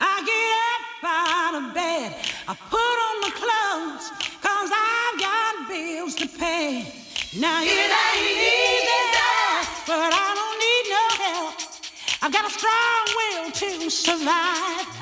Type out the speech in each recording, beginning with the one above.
I get up out of bed. I put on my clothes, cause I've got bills to pay. Now it ain't easy, but I don't need no help. I've got a strong will to survive.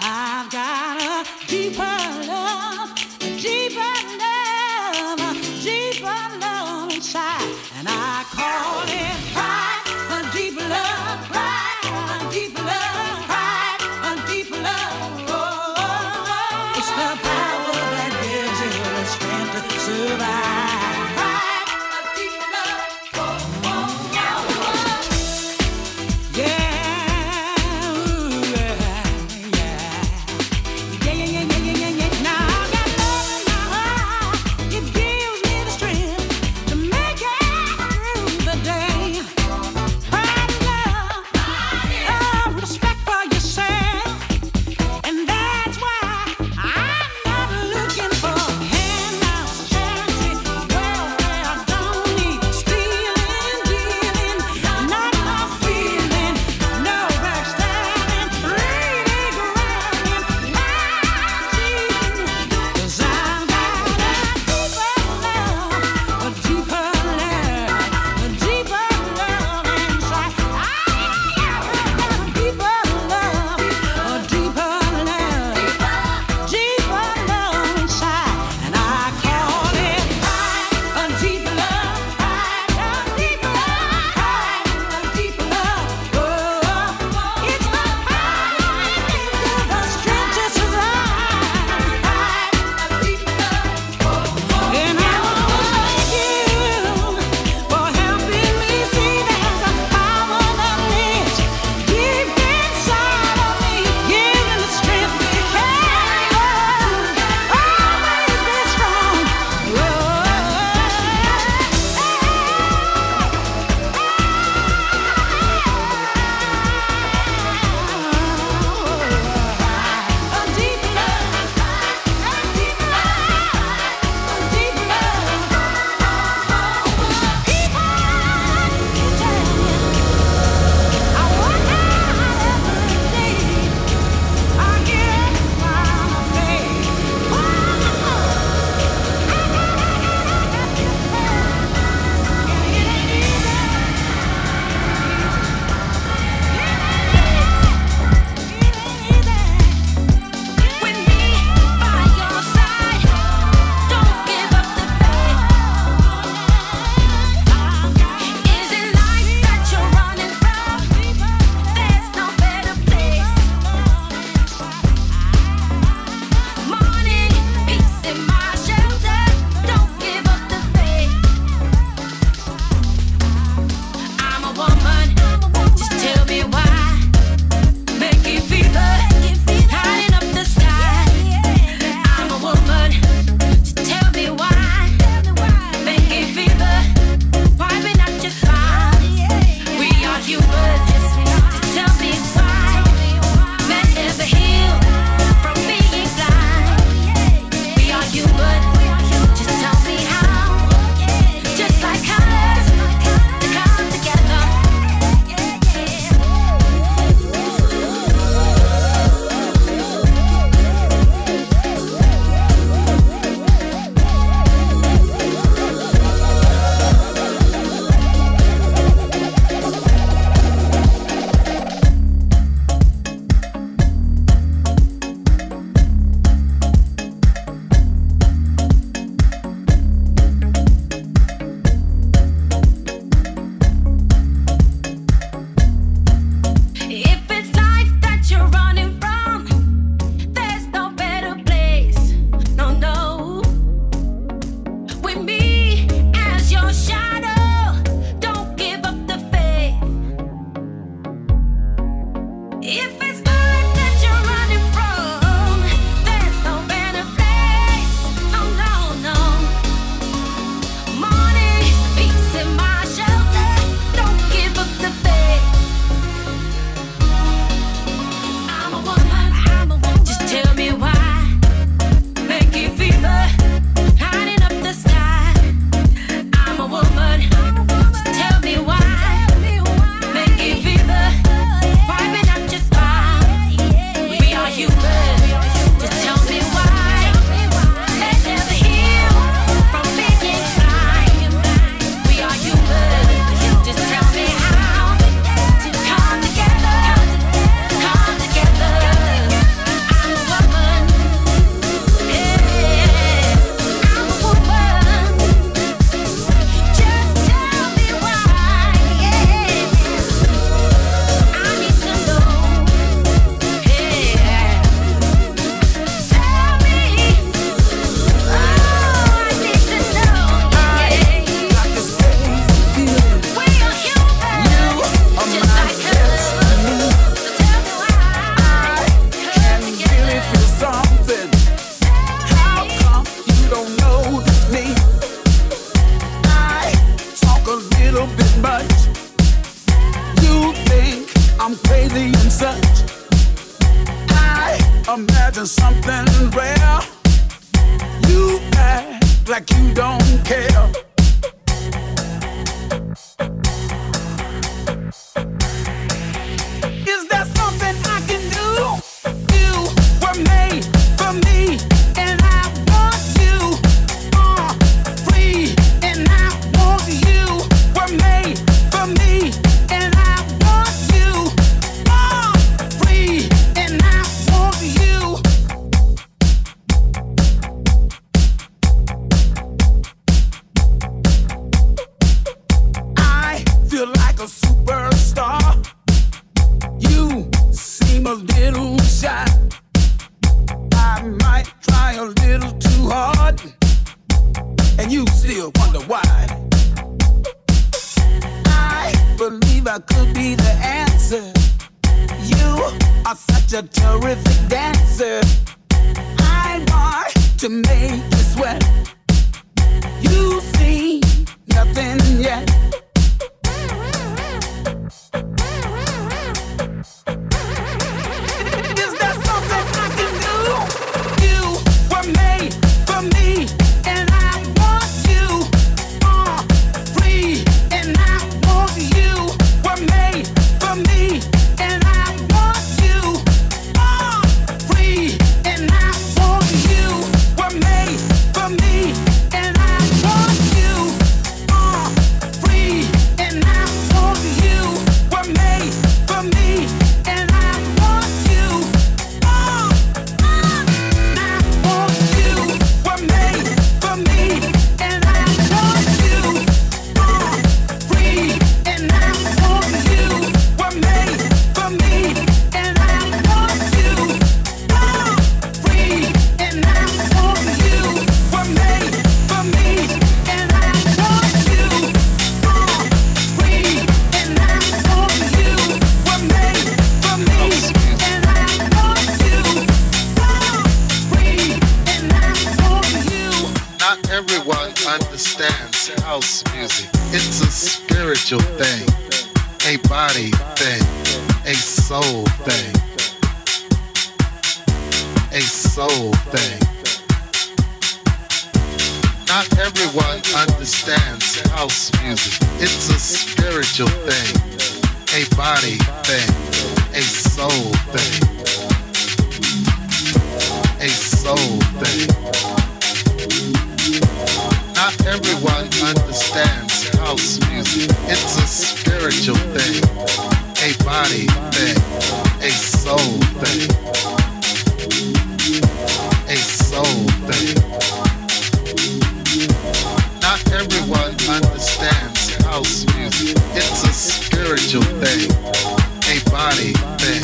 body thing,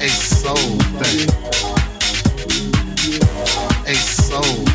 a soul thing, a soul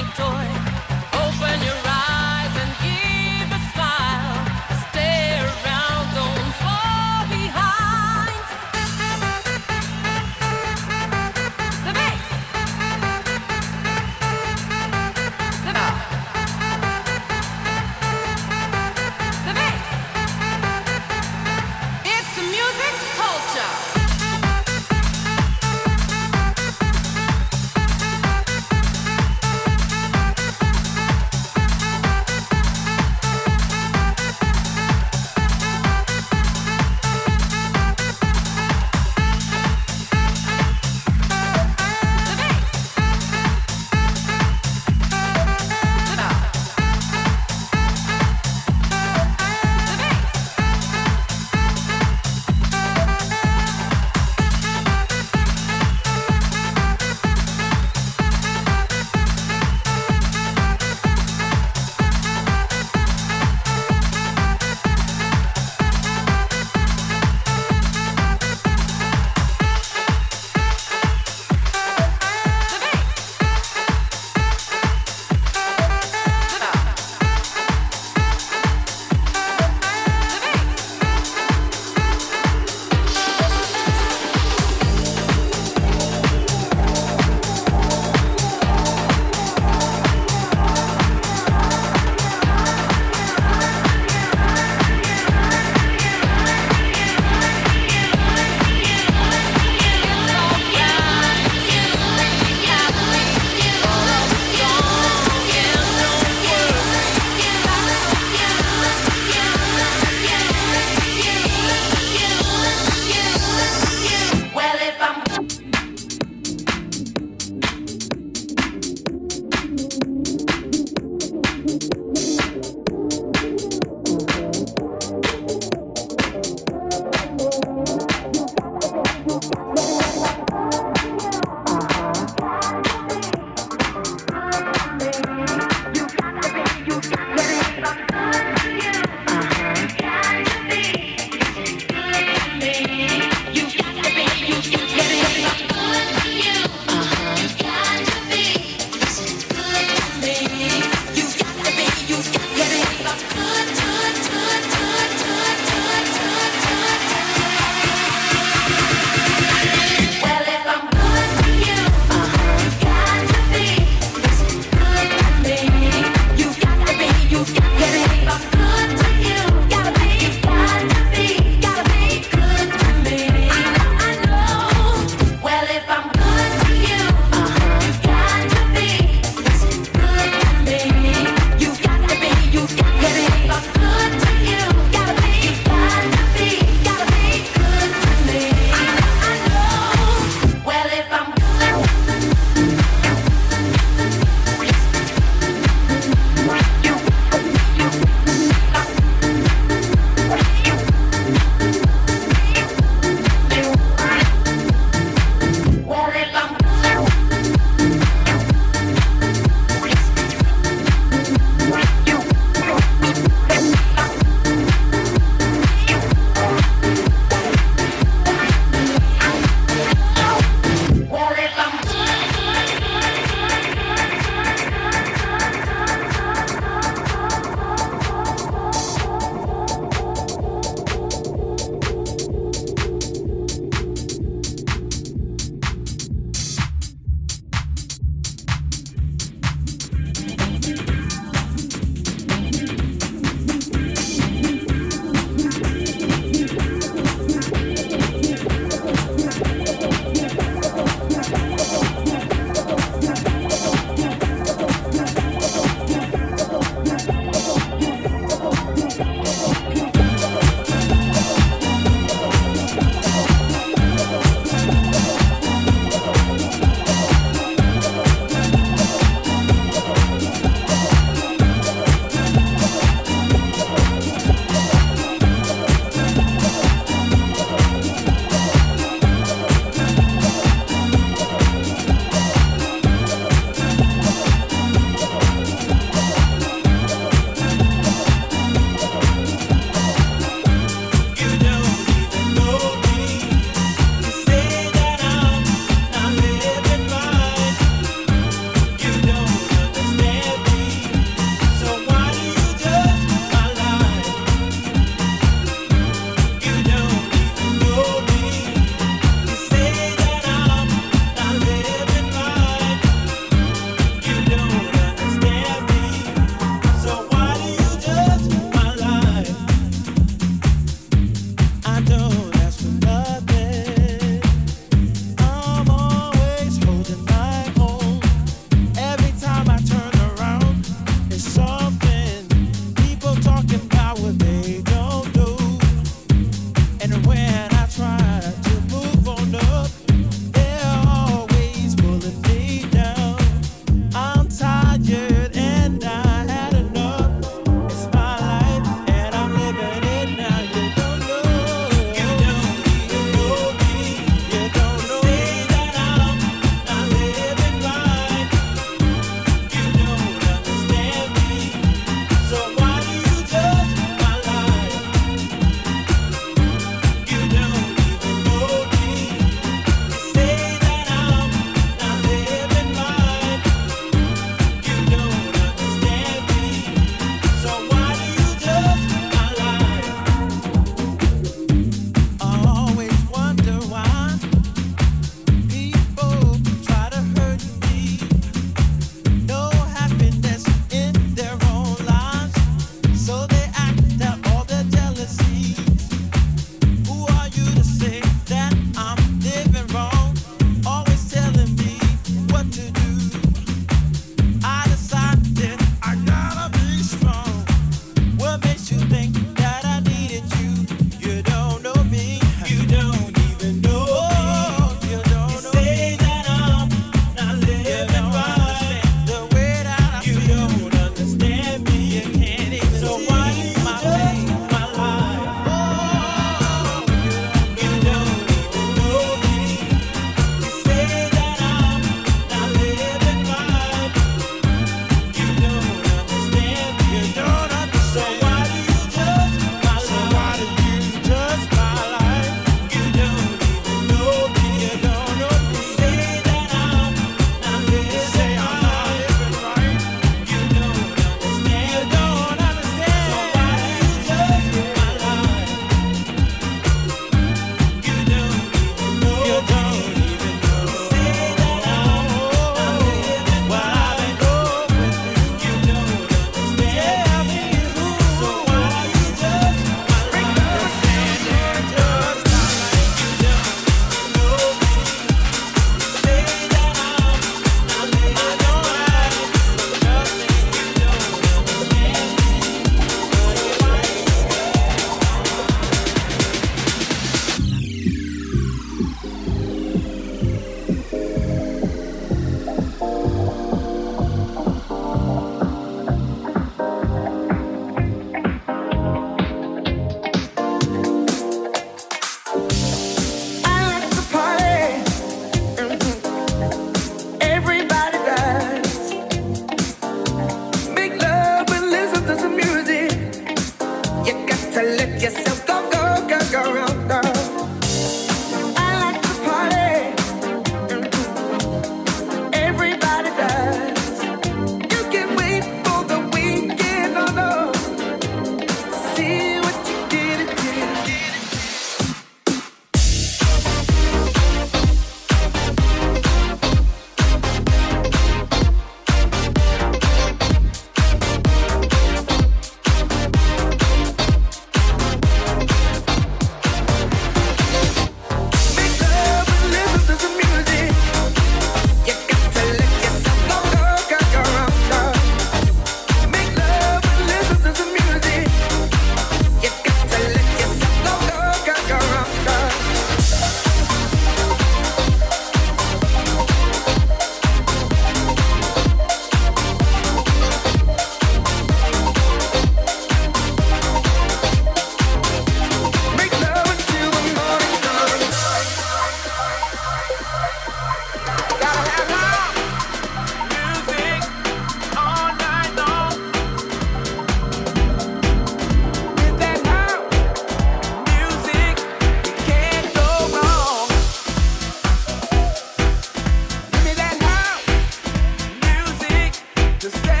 just stay.